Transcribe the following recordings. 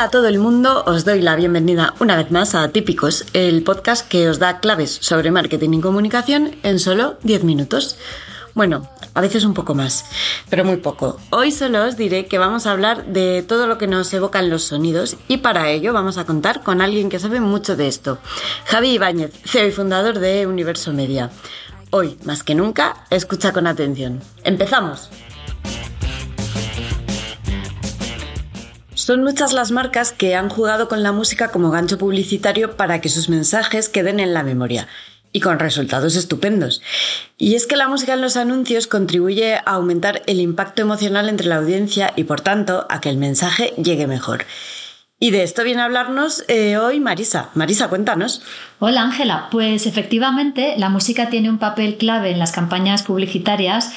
Hola a todo el mundo, os doy la bienvenida una vez más a Típicos, el podcast que os da claves sobre marketing y comunicación en solo 10 minutos. Bueno, a veces un poco más, pero muy poco. Hoy solo os diré que vamos a hablar de todo lo que nos evocan los sonidos y para ello vamos a contar con alguien que sabe mucho de esto. Javi Ibáñez, CEO y fundador de Universo Media. Hoy, más que nunca, escucha con atención. ¡Empezamos! Son muchas las marcas que han jugado con la música como gancho publicitario para que sus mensajes queden en la memoria y con resultados estupendos. Y es que la música en los anuncios contribuye a aumentar el impacto emocional entre la audiencia y por tanto a que el mensaje llegue mejor. Y de esto viene a hablarnos eh, hoy Marisa. Marisa, cuéntanos. Hola Ángela, pues efectivamente la música tiene un papel clave en las campañas publicitarias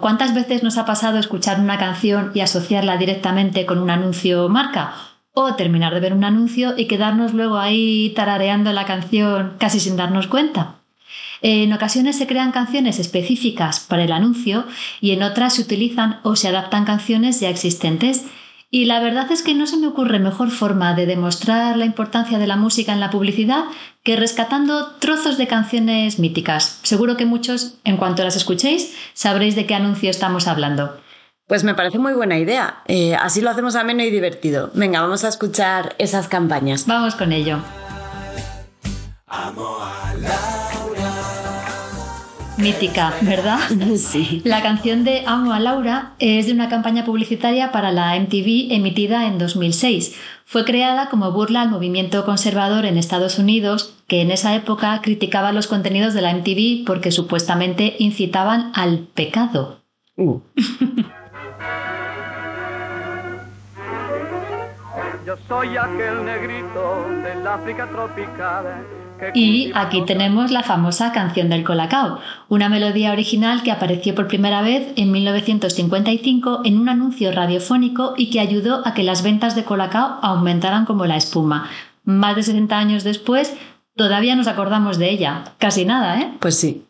¿Cuántas veces nos ha pasado escuchar una canción y asociarla directamente con un anuncio marca? O terminar de ver un anuncio y quedarnos luego ahí tarareando la canción casi sin darnos cuenta. En ocasiones se crean canciones específicas para el anuncio y en otras se utilizan o se adaptan canciones ya existentes y la verdad es que no se me ocurre mejor forma de demostrar la importancia de la música en la publicidad que rescatando trozos de canciones míticas. Seguro que muchos, en cuanto las escuchéis, sabréis de qué anuncio estamos hablando. Pues me parece muy buena idea. Eh, así lo hacemos ameno y divertido. Venga, vamos a escuchar esas campañas. Vamos con ello. Mítica, ¿verdad? Sí. La canción de Amo a Laura es de una campaña publicitaria para la MTV emitida en 2006. Fue creada como burla al movimiento conservador en Estados Unidos, que en esa época criticaba los contenidos de la MTV porque supuestamente incitaban al pecado. Uh. Yo soy aquel negrito del África tropical y aquí tenemos la famosa canción del Colacao, una melodía original que apareció por primera vez en 1955 en un anuncio radiofónico y que ayudó a que las ventas de Colacao aumentaran como la espuma. Más de 60 años después, todavía nos acordamos de ella. Casi nada, ¿eh? Pues sí.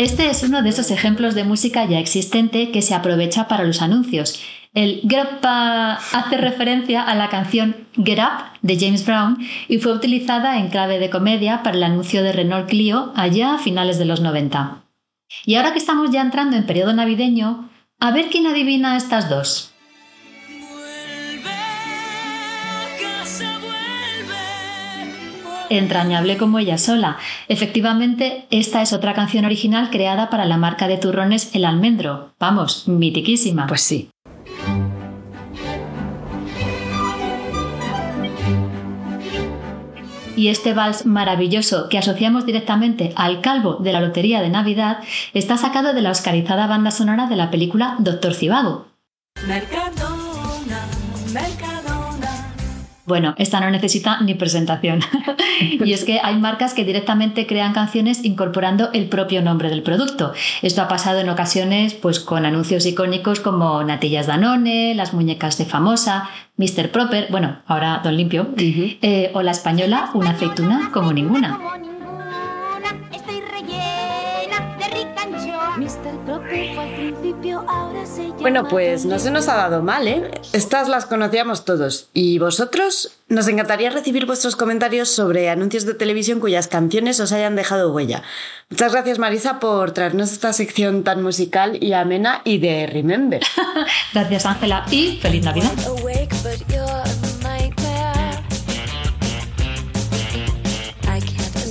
Este es uno de esos ejemplos de música ya existente que se aprovecha para los anuncios. El Get Up hace referencia a la canción Get Up de James Brown y fue utilizada en clave de comedia para el anuncio de Renault Clio allá a finales de los 90. Y ahora que estamos ya entrando en periodo navideño, a ver quién adivina estas dos. Entrañable como ella sola. Efectivamente, esta es otra canción original creada para la marca de turrones El Almendro. Vamos, mitiquísima. Pues sí. y este vals maravilloso que asociamos directamente al calvo de la Lotería de Navidad está sacado de la oscarizada banda sonora de la película Doctor Cibago. Bueno, esta no necesita ni presentación. y es que hay marcas que directamente crean canciones incorporando el propio nombre del producto. Esto ha pasado en ocasiones pues, con anuncios icónicos como Natillas Danone, las muñecas de Famosa, Mr. Proper, bueno, ahora Don Limpio, eh, o la española Una aceituna como ninguna. Bueno, pues no se nos ha dado mal, ¿eh? Estas las conocíamos todos. ¿Y vosotros? Nos encantaría recibir vuestros comentarios sobre anuncios de televisión cuyas canciones os hayan dejado huella. Muchas gracias, Marisa, por traernos esta sección tan musical y amena y de Remember. gracias, Ángela, y feliz Navidad.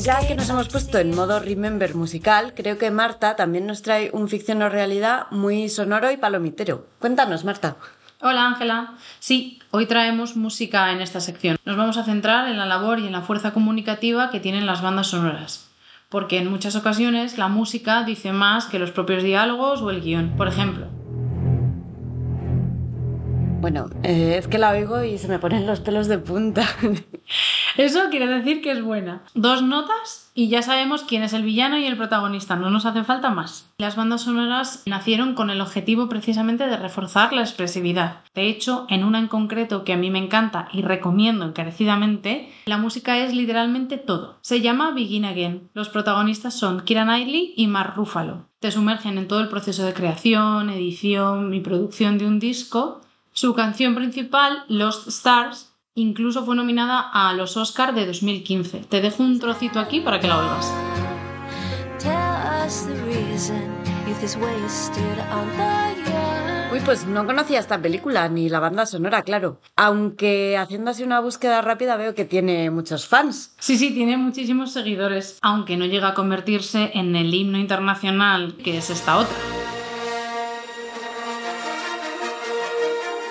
Ya que nos hemos puesto en modo Remember musical, creo que Marta también nos trae un ficción o realidad muy sonoro y palomitero. Cuéntanos, Marta. Hola Ángela. Sí, hoy traemos música en esta sección. Nos vamos a centrar en la labor y en la fuerza comunicativa que tienen las bandas sonoras. Porque en muchas ocasiones la música dice más que los propios diálogos o el guion. Por ejemplo, Bueno, eh, es que la oigo y se me ponen los pelos de punta. Eso quiere decir que es buena. Dos notas y ya sabemos quién es el villano y el protagonista. No nos hace falta más. Las bandas sonoras nacieron con el objetivo precisamente de reforzar la expresividad. De hecho, en una en concreto que a mí me encanta y recomiendo encarecidamente, la música es literalmente todo. Se llama Begin Again. Los protagonistas son Kira Knightley y Mark Ruffalo. Te sumergen en todo el proceso de creación, edición y producción de un disco su canción principal, Lost Stars, incluso fue nominada a los Oscars de 2015. Te dejo un trocito aquí para que la oigas. Uy, pues no conocía esta película ni la banda sonora, claro. Aunque haciendo así una búsqueda rápida veo que tiene muchos fans. Sí, sí, tiene muchísimos seguidores, aunque no llega a convertirse en el himno internacional que es esta otra.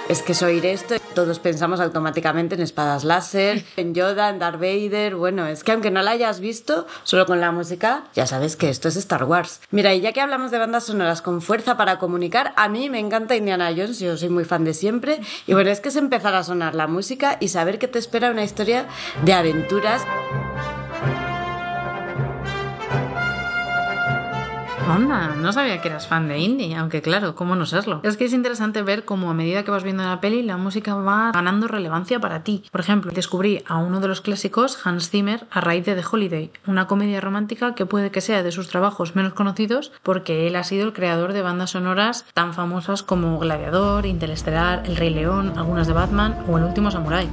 Es que es oír esto, todos pensamos automáticamente en espadas láser, en Yoda, en Darth Vader. Bueno, es que aunque no la hayas visto, solo con la música, ya sabes que esto es Star Wars. Mira, y ya que hablamos de bandas sonoras con fuerza para comunicar, a mí me encanta Indiana Jones, yo soy muy fan de siempre. Y bueno, es que es empezar a sonar la música y saber que te espera una historia de aventuras. Onda, no sabía que eras fan de indie, aunque claro, ¿cómo no serlo? Es que es interesante ver cómo a medida que vas viendo la peli, la música va ganando relevancia para ti. Por ejemplo, descubrí a uno de los clásicos, Hans Zimmer, a raíz de The Holiday, una comedia romántica que puede que sea de sus trabajos menos conocidos porque él ha sido el creador de bandas sonoras tan famosas como Gladiador, Interestelar, El Rey León, algunas de Batman o El Último Samurai.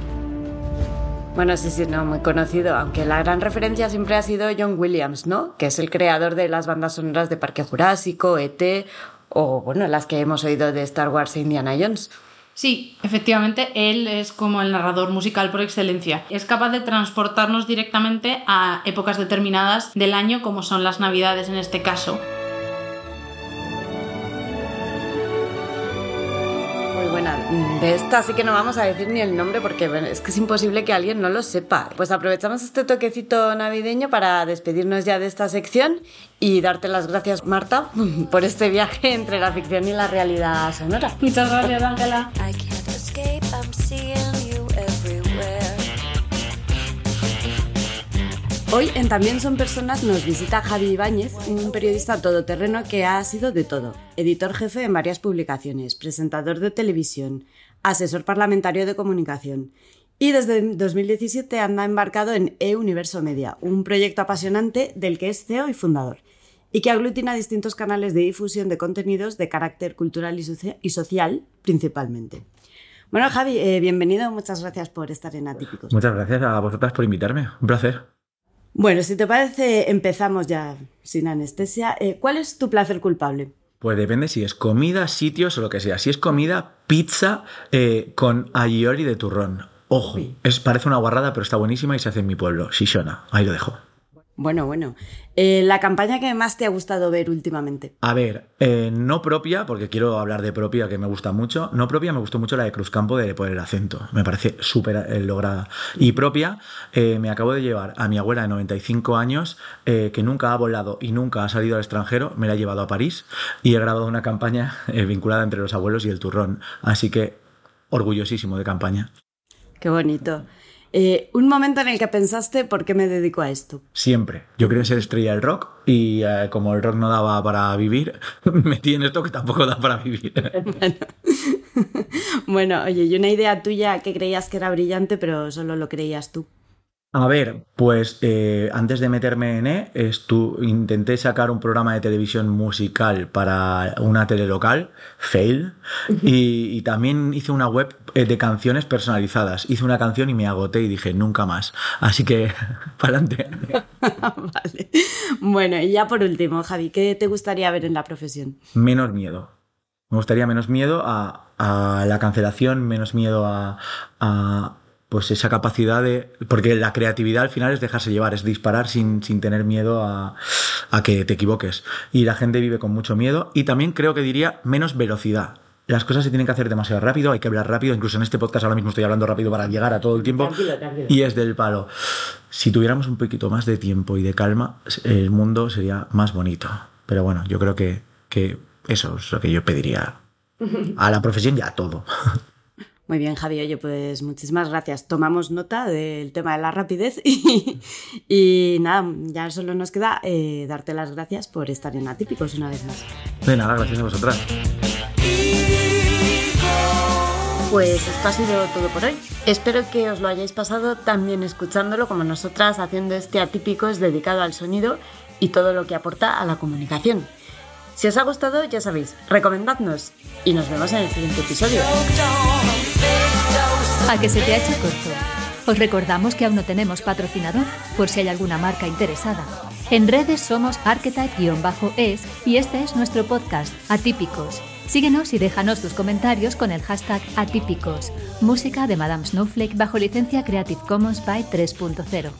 Bueno, sí, sí, no, muy conocido, aunque la gran referencia siempre ha sido John Williams, ¿no? Que es el creador de las bandas sonoras de Parque Jurásico, ET o, bueno, las que hemos oído de Star Wars e Indiana Jones. Sí, efectivamente, él es como el narrador musical por excelencia. Es capaz de transportarnos directamente a épocas determinadas del año, como son las Navidades en este caso. De esta sí que no vamos a decir ni el nombre porque es que es imposible que alguien no lo sepa. Pues aprovechamos este toquecito navideño para despedirnos ya de esta sección y darte las gracias, Marta, por este viaje entre la ficción y la realidad sonora. Muchas gracias, Ángela. Hoy en También son personas nos visita Javi Ibáñez, un periodista todoterreno que ha sido de todo. Editor jefe en varias publicaciones, presentador de televisión, asesor parlamentario de comunicación. Y desde 2017 anda embarcado en E-Universo Media, un proyecto apasionante del que es CEO y fundador, y que aglutina distintos canales de difusión de contenidos de carácter cultural y, social, principalmente. Bueno, Javi, eh, bienvenido, muchas gracias por estar en Atípicos. Muchas gracias a vosotras por invitarme, un placer. Bueno, si te parece, empezamos ya sin anestesia. Eh, ¿Cuál es tu placer culpable? Pues depende si es comida, sitios o lo que sea. Si es comida, pizza eh, con agiori de turrón. Ojo, es, parece una guarrada, pero está buenísima y se hace en mi pueblo, Shishona. Ahí lo dejo. Bueno, bueno. Eh, ¿La campaña que más te ha gustado ver últimamente? A ver, eh, no propia, porque quiero hablar de propia, que me gusta mucho. No propia, me gustó mucho la de Cruzcampo de por el acento. Me parece súper eh, lograda. Y propia, me acabo de llevar a mi abuela de 95 años, que nunca ha volado y nunca ha salido al extranjero. Me la he llevado a París y he grabado una campaña vinculada entre los abuelos y el turrón. Así que orgullosísimo de campaña. Qué bonito. Eh, un momento en el que pensaste por qué me dedico a esto. Siempre. Yo quería ser estrella del rock y eh, como el rock no daba para vivir, me metí en esto que tampoco da para vivir. bueno, oye, y una idea tuya que creías que era brillante, pero solo lo creías tú. A ver, pues eh, antes de meterme en E, intenté sacar un programa de televisión musical para una tele local, Fail, y, también hice una web eh, de canciones personalizadas. Hice una canción y me agoté y dije, nunca más. Así que, para adelante. vale. Bueno, y ya por último, Javi, ¿qué te gustaría ver en la profesión? Menos miedo. Me gustaría menos miedo a, la cancelación, menos miedo a pues esa capacidad de... Porque la creatividad al final es dejarse llevar, es disparar sin, sin tener miedo a, a, que te equivoques. Y la gente vive con mucho miedo y también creo que diría menos velocidad. Las cosas se tienen que hacer demasiado rápido, hay que hablar rápido, incluso en este podcast ahora mismo estoy hablando rápido para llegar a todo el tiempo. Y es del palo. Si tuviéramos un poquito más de tiempo y de calma, el mundo sería más bonito. Pero bueno, yo creo que, que eso es lo que yo pediría a la profesión y a todo. Muy bien, Javi. Oye, pues muchísimas gracias. Tomamos nota del tema de la rapidez y, y nada, ya solo nos queda eh, darte las gracias por estar en Atípicos una vez más. De nada, gracias a vosotras. Pues esto ha sido todo por hoy. Espero que os lo hayáis pasado también escuchándolo como nosotras haciendo este Atípicos dedicado al sonido y todo lo que aporta a la comunicación. Si os ha gustado, ya sabéis, recomendadnos y nos vemos en el siguiente episodio. A que se te ha hecho corto. Os recordamos que aún no tenemos patrocinador, por si hay alguna marca interesada. En redes somos archetype-es y este es nuestro podcast, Atípicos. Síguenos y déjanos tus comentarios con el hashtag Atípicos. Música de Madame Snowflake bajo licencia Creative Commons by 3.0.